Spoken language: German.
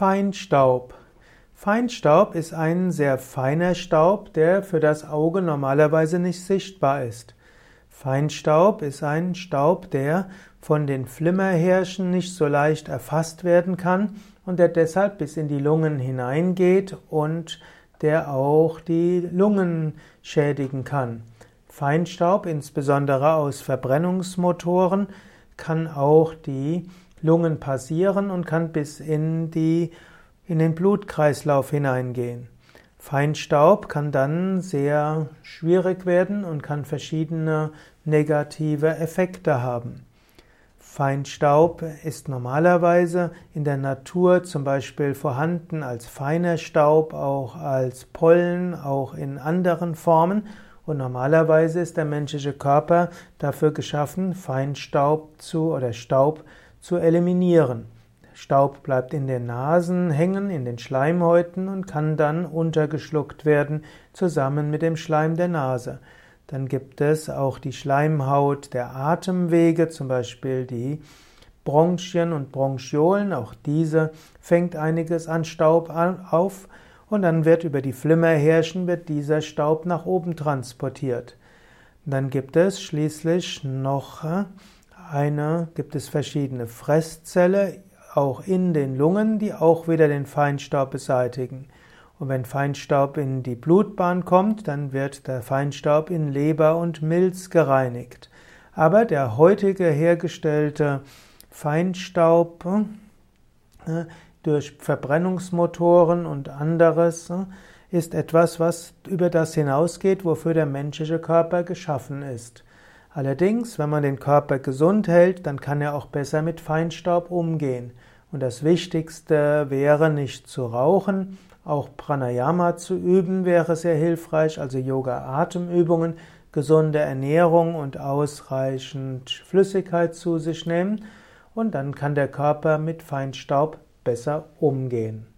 Feinstaub. Feinstaub ist ein sehr feiner Staub, der für das Auge normalerweise nicht sichtbar ist. Feinstaub ist ein Staub, der von den Flimmerhärchen nicht so leicht erfasst werden kann und der deshalb bis in die Lungen hineingeht und der auch die Lungen schädigen kann. Feinstaub, insbesondere aus Verbrennungsmotoren, kann auch die Lungen passieren und kann bis in, die, in den Blutkreislauf hineingehen. Feinstaub kann dann sehr schwierig werden und kann verschiedene negative Effekte haben. Feinstaub ist normalerweise in der Natur zum Beispiel vorhanden als feiner Staub, auch als Pollen, auch in anderen Formen. Und normalerweise ist der menschliche Körper dafür geschaffen, Feinstaub zu oder Staub zu eliminieren. Staub bleibt in den Nasen hängen, in den Schleimhäuten und kann dann untergeschluckt werden, zusammen mit dem Schleim der Nase. Dann gibt es auch die Schleimhaut der Atemwege, zum Beispiel die Bronchien und Bronchiolen. Auch diese fängt einiges an Staub auf und dann wird über die Flimmerhärchen wird dieser Staub nach oben transportiert. Dann gibt es schließlich noch äh, eine, gibt es verschiedene Fresszelle, auch in den Lungen, die auch wieder den Feinstaub beseitigen. Und wenn Feinstaub in die Blutbahn kommt, dann wird der Feinstaub in Leber und Milz gereinigt. Aber der heutige hergestellte Feinstaub äh, durch Verbrennungsmotoren und anderes äh, ist etwas, was über das hinausgeht, wofür der menschliche Körper geschaffen ist. Allerdings, wenn man den Körper gesund hält, dann kann er auch besser mit Feinstaub umgehen. Und das Wichtigste wäre nicht zu rauchen, auch Pranayama zu üben wäre sehr hilfreich, also Yoga-Atemübungen, gesunde Ernährung und ausreichend Flüssigkeit zu sich nehmen. Und dann kann der Körper mit Feinstaub besser umgehen.